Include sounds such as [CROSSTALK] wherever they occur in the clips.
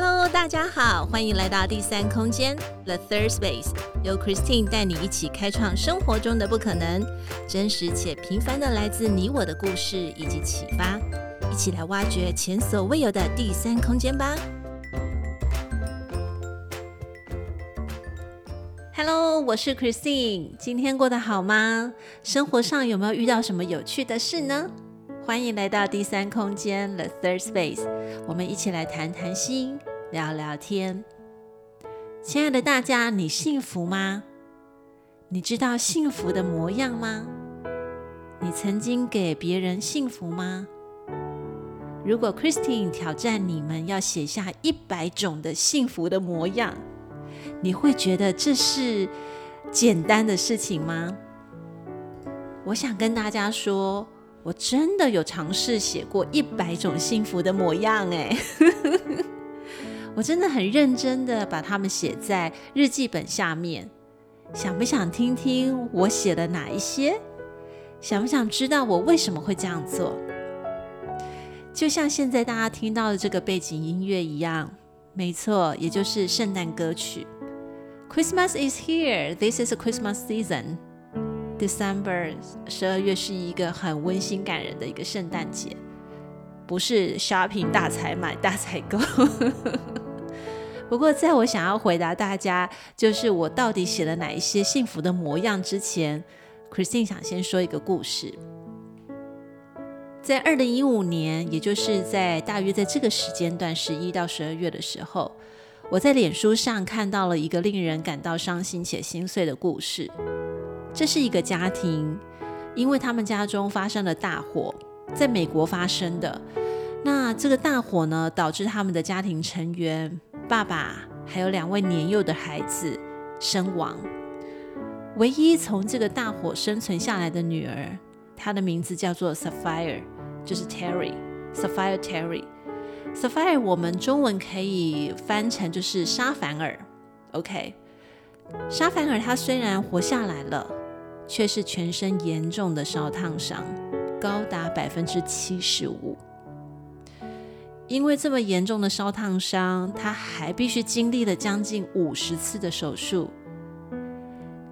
Hello，大家好，欢迎来到第三空间 The Third Space，由 Christine 带你一起开创生活中的不可能，真实且平凡的来自你我的故事以及启发，一起来挖掘前所未有的第三空间吧。Hello，我是 Christine，今天过得好吗？生活上有没有遇到什么有趣的事呢？欢迎来到第三空间 The Third Space，我们一起来谈谈心，聊聊天。亲爱的大家，你幸福吗？你知道幸福的模样吗？你曾经给别人幸福吗？如果 Christine 挑战你们要写下一百种的幸福的模样，你会觉得这是简单的事情吗？我想跟大家说。我真的有尝试写过一百种幸福的模样哎，我真的很认真的把它们写在日记本下面。想不想听听我写了哪一些？想不想知道我为什么会这样做？就像现在大家听到的这个背景音乐一样，没错，也就是圣诞歌曲。Christmas is here. This is a Christmas season. December 十二月是一个很温馨感人的一个圣诞节，不是 shopping 大采买大采购。不过，在我想要回答大家，就是我到底写了哪一些幸福的模样之前，Christine 想先说一个故事。在二零一五年，也就是在大约在这个时间段，十一到十二月的时候，我在脸书上看到了一个令人感到伤心且心碎的故事。这是一个家庭，因为他们家中发生了大火，在美国发生的。那这个大火呢，导致他们的家庭成员，爸爸还有两位年幼的孩子身亡。唯一从这个大火生存下来的女儿，她的名字叫做 Sapphire，就是 Terry，Sapphire Terry，Sapphire 我们中文可以翻成就是沙凡尔。OK，沙凡尔她虽然活下来了。却是全身严重的烧烫伤，高达百分之七十五。因为这么严重的烧烫伤，他还必须经历了将近五十次的手术。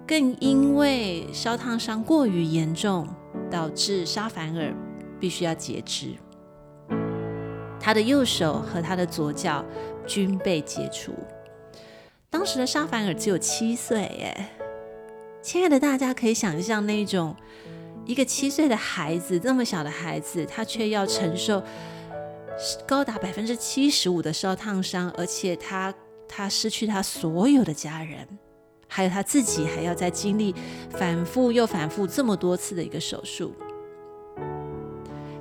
更因为烧烫伤过于严重，导致沙凡尔必须要截肢。他的右手和他的左脚均被截除。当时的沙凡尔只有七岁，耶。亲爱的大家，可以想象那种一个七岁的孩子，这么小的孩子，他却要承受高达百分之七十五的烧烫伤，而且他他失去他所有的家人，还有他自己，还要再经历反复又反复这么多次的一个手术。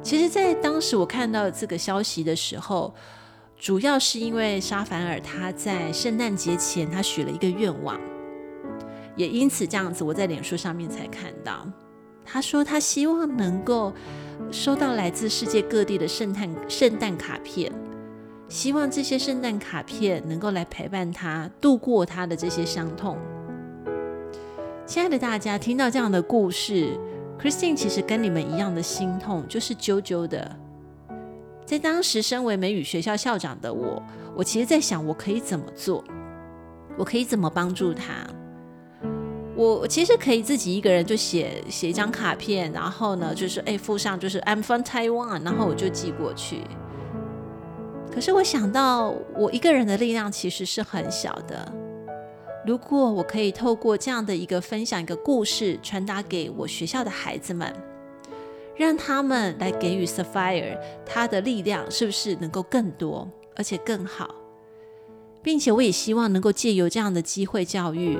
其实，在当时我看到这个消息的时候，主要是因为沙凡尔他在圣诞节前他许了一个愿望。也因此这样子，我在脸书上面才看到，他说他希望能够收到来自世界各地的圣诞圣诞卡片，希望这些圣诞卡片能够来陪伴他度过他的这些伤痛。亲爱的大家，听到这样的故事，Christine 其实跟你们一样的心痛，就是揪揪的。在当时身为美语学校校长的我，我其实在想，我可以怎么做？我可以怎么帮助他？我其实可以自己一个人就写写一张卡片，然后呢，就是哎附上就是 I'm from Taiwan，然后我就寄过去。可是我想到我一个人的力量其实是很小的。如果我可以透过这样的一个分享一个故事，传达给我学校的孩子们，让他们来给予 Sapphire 他的力量，是不是能够更多而且更好？并且我也希望能够借由这样的机会教育。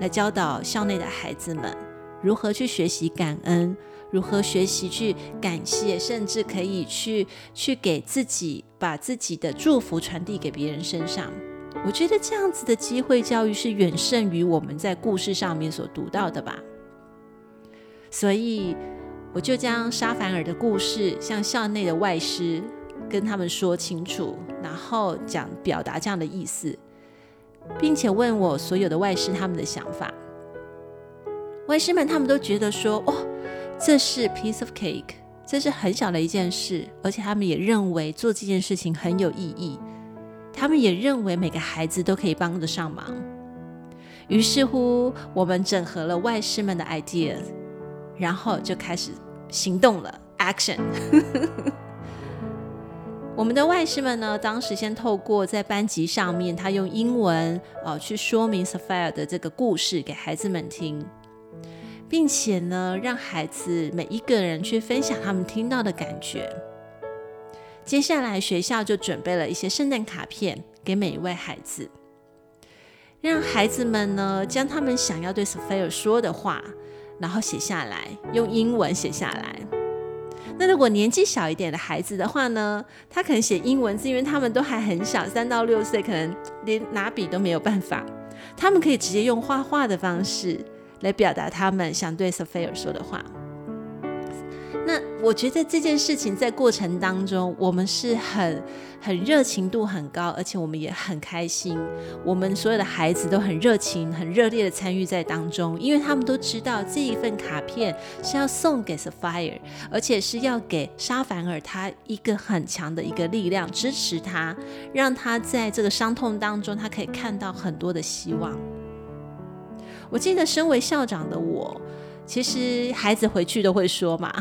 来教导校内的孩子们如何去学习感恩，如何学习去感谢，甚至可以去去给自己把自己的祝福传递给别人身上。我觉得这样子的机会教育是远胜于我们在故事上面所读到的吧。所以我就将沙凡尔的故事向校内的外师跟他们说清楚，然后讲表达这样的意思。并且问我所有的外师他们的想法，外师们他们都觉得说，哦，这是 piece of cake，这是很小的一件事，而且他们也认为做这件事情很有意义。他们也认为每个孩子都可以帮得上忙。于是乎，我们整合了外师们的 ideas，然后就开始行动了，action。我们的外师们呢，当时先透过在班级上面，他用英文呃去说明 Sapphire 的这个故事给孩子们听，并且呢，让孩子每一个人去分享他们听到的感觉。接下来学校就准备了一些圣诞卡片给每一位孩子，让孩子们呢将他们想要对 Sapphire 说的话，然后写下来，用英文写下来。那如果年纪小一点的孩子的话呢，他可能写英文字，因为他们都还很小，三到六岁，可能连拿笔都没有办法。他们可以直接用画画的方式来表达他们想对 Sophia 说的话。那我觉得这件事情在过程当中，我们是很很热情度很高，而且我们也很开心。我们所有的孩子都很热情、很热烈的参与在当中，因为他们都知道这一份卡片是要送给 Sapphire，而且是要给沙凡尔他一个很强的一个力量，支持他，让他在这个伤痛当中，他可以看到很多的希望。我记得身为校长的我。其实孩子回去都会说嘛，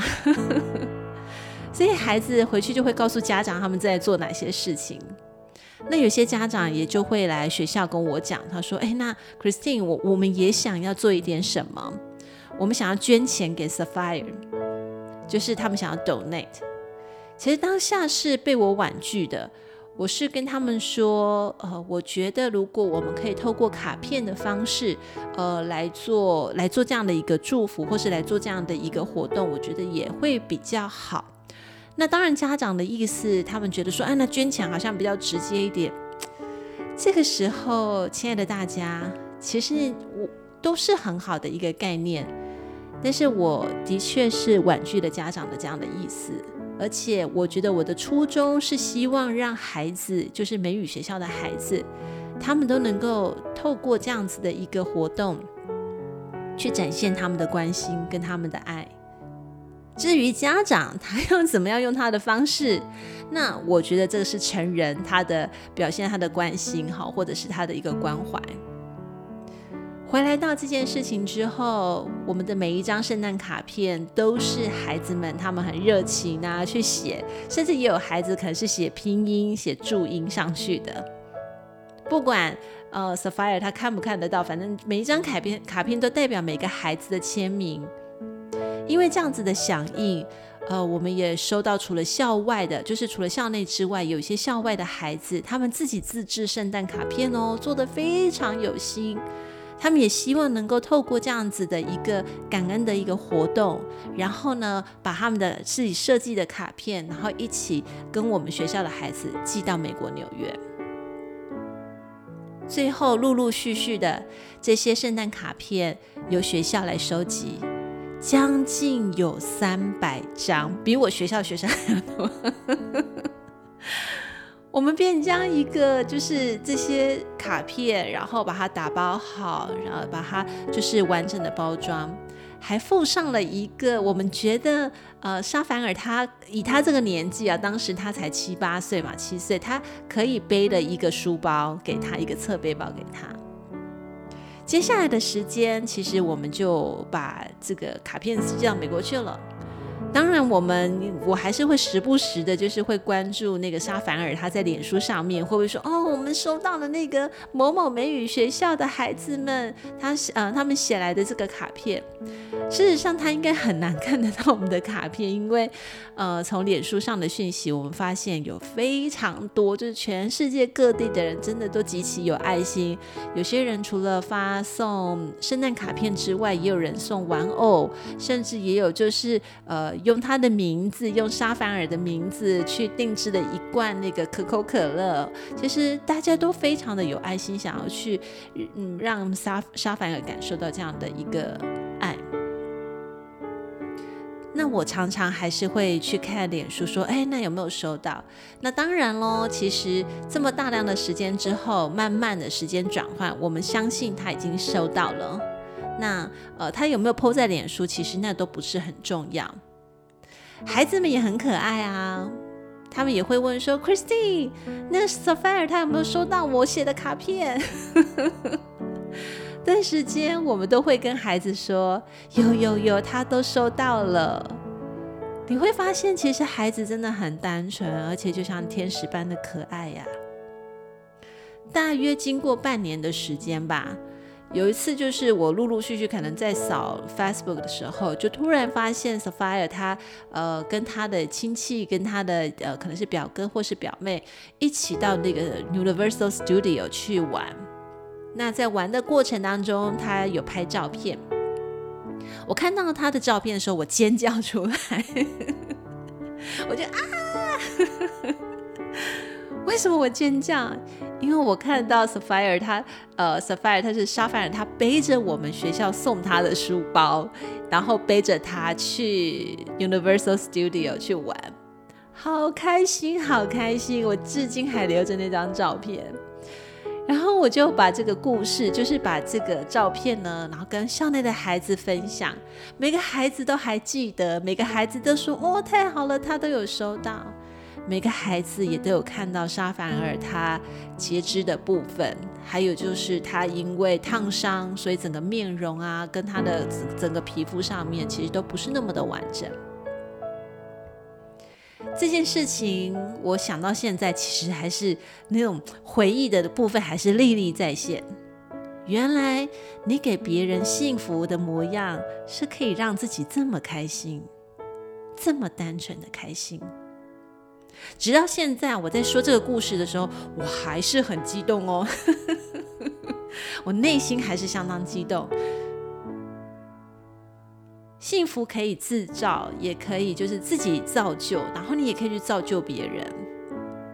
[LAUGHS] 所以孩子回去就会告诉家长他们在做哪些事情。那有些家长也就会来学校跟我讲，他说：“哎，那 Christine，我我们也想要做一点什么，我们想要捐钱给 Sapphire，就是他们想要 donate。其实当下是被我婉拒的。”我是跟他们说，呃，我觉得如果我们可以透过卡片的方式，呃，来做来做这样的一个祝福，或是来做这样的一个活动，我觉得也会比较好。那当然，家长的意思，他们觉得说，哎，那捐钱好像比较直接一点。这个时候，亲爱的大家，其实我都是很好的一个概念，但是我的确是婉拒了家长的这样的意思。而且我觉得我的初衷是希望让孩子，就是美语学校的孩子，他们都能够透过这样子的一个活动，去展现他们的关心跟他们的爱。至于家长他要怎么样用他的方式，那我觉得这个是成人他的表现他的关心好，或者是他的一个关怀。回来到这件事情之后，我们的每一张圣诞卡片都是孩子们他们很热情啊去写，甚至也有孩子可能是写拼音、写注音上去的。不管呃，Sapphire 他看不看得到，反正每一张卡片卡片都代表每个孩子的签名。因为这样子的响应，呃，我们也收到除了校外的，就是除了校内之外，有一些校外的孩子他们自己自制圣诞卡片哦，做得非常有心。他们也希望能够透过这样子的一个感恩的一个活动，然后呢，把他们的自己设计的卡片，然后一起跟我们学校的孩子寄到美国纽约。最后，陆陆续续的这些圣诞卡片由学校来收集，将近有三百张，比我学校学生还要多。我们便将一个就是这些卡片，然后把它打包好，然后把它就是完整的包装，还附上了一个我们觉得呃沙凡尔他以他这个年纪啊，当时他才七八岁嘛，七岁，他可以背的一个书包给他，一个侧背包给他。接下来的时间，其实我们就把这个卡片寄到美国去了。当然，我们我还是会时不时的，就是会关注那个沙凡尔他在脸书上面会不会说哦，我们收到了那个某某美语学校的孩子们，他呃他们写来的这个卡片。事实上，他应该很难看得到我们的卡片，因为呃从脸书上的讯息，我们发现有非常多，就是全世界各地的人真的都极其有爱心。有些人除了发送圣诞卡片之外，也有人送玩偶，甚至也有就是呃。用他的名字，用沙凡尔的名字去定制的一罐那个可口可乐，其实大家都非常的有爱心，想要去嗯让沙沙凡尔感受到这样的一个爱。那我常常还是会去看脸书，说，哎，那有没有收到？那当然喽，其实这么大量的时间之后，慢慢的时间转换，我们相信他已经收到了。那呃，他有没有 po 在脸书？其实那都不是很重要。孩子们也很可爱啊，他们也会问说：“Christine，那 Sapphire 他有没有收到我写的卡片？” [LAUGHS] 但时间，我们都会跟孩子说：“有有有，他都收到了。”你会发现，其实孩子真的很单纯，而且就像天使般的可爱呀。大约经过半年的时间吧，有一次就是我陆陆续续可能在扫 Facebook 的时候，就突然发现 Sapphire 他呃跟他的亲戚跟他的呃可能是表哥或是表妹一起到那个 Universal Studio 去玩。那在玩的过程当中，他有拍照片。我看到他的照片的时候，我尖叫出来，[LAUGHS] 我就啊！[LAUGHS] 为什么我尖叫？因为我看到 Sapphire 他呃，Sapphire 他是沙凡尔，他背着我们学校送他的书包，然后背着他去 Universal Studio 去玩，好开心，好开心！我至今还留着那张照片。然后我就把这个故事，就是把这个照片呢，然后跟校内的孩子分享，每个孩子都还记得，每个孩子都说：“哦，太好了，他都有收到。”每个孩子也都有看到沙凡尔他截肢的部分，还有就是他因为烫伤，所以整个面容啊，跟他的整个皮肤上面其实都不是那么的完整。这件事情，我想到现在，其实还是那种回忆的部分，还是历历在现。原来你给别人幸福的模样，是可以让自己这么开心，这么单纯的开心。直到现在，我在说这个故事的时候，我还是很激动哦，[LAUGHS] 我内心还是相当激动。幸福可以自造，也可以就是自己造就，然后你也可以去造就别人。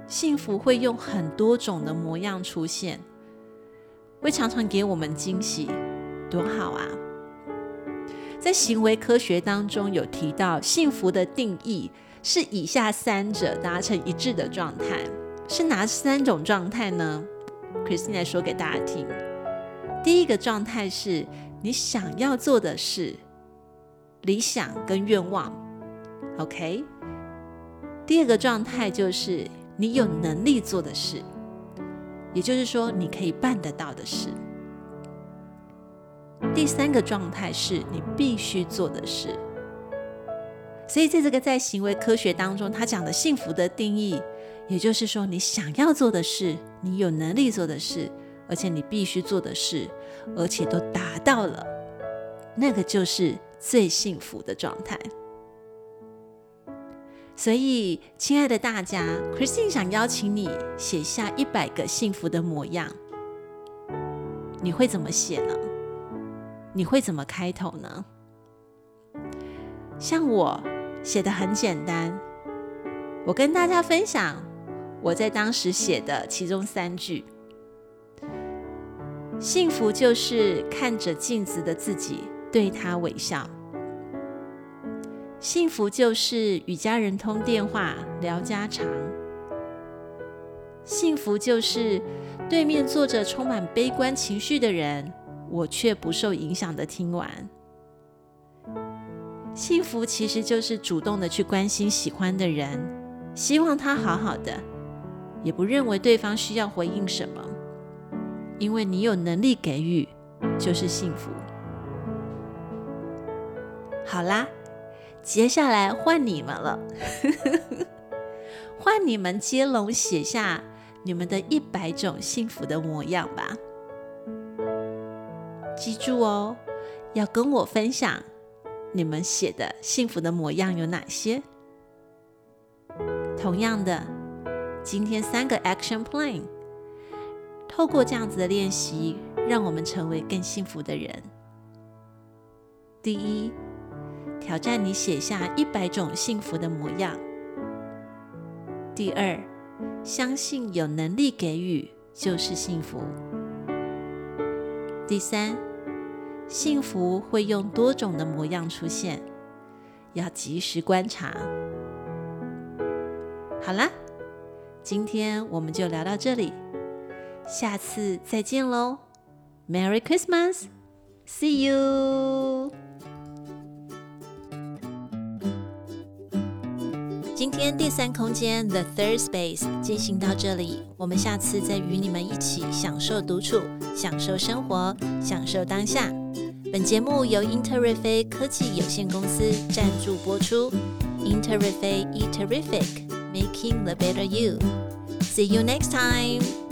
幸福会用很多种的模样出现，会常常给我们惊喜，多好啊！在行为科学当中有提到，幸福的定义是以下三者达成一致的状态，是哪三种状态呢？Christine 来说给大家听。第一个状态是你想要做的事。理想跟愿望，OK。第二个状态就是你有能力做的事，也就是说你可以办得到的事。第三个状态是你必须做的事。所以在这个在行为科学当中，他讲的幸福的定义，也就是说你想要做的事，你有能力做的事，而且你必须做的事，而且都达到了，那个就是。最幸福的状态。所以，亲爱的大家，Christine 想邀请你写下一百个幸福的模样。你会怎么写呢？你会怎么开头呢？像我写的很简单，我跟大家分享我在当时写的其中三句：幸福就是看着镜子的自己。对他微笑，幸福就是与家人通电话聊家常，幸福就是对面坐着充满悲观情绪的人，我却不受影响的听完。幸福其实就是主动的去关心喜欢的人，希望他好好的，也不认为对方需要回应什么，因为你有能力给予，就是幸福。好啦，接下来换你们了，[LAUGHS] 换你们接龙写下你们的一百种幸福的模样吧。记住哦，要跟我分享你们写的幸福的模样有哪些。同样的，今天三个 action plan，透过这样子的练习，让我们成为更幸福的人。第一。挑战你写下一百种幸福的模样。第二，相信有能力给予就是幸福。第三，幸福会用多种的模样出现，要及时观察。好啦，今天我们就聊到这里，下次再见喽！Merry Christmas，See you。今天第三空间 The Third Space 进行到这里，我们下次再与你们一起享受独处，享受生活，享受当下。本节目由英特瑞飞科技有限公司赞助播出。英特瑞飞 E Terrific，Making the Better You。See you next time.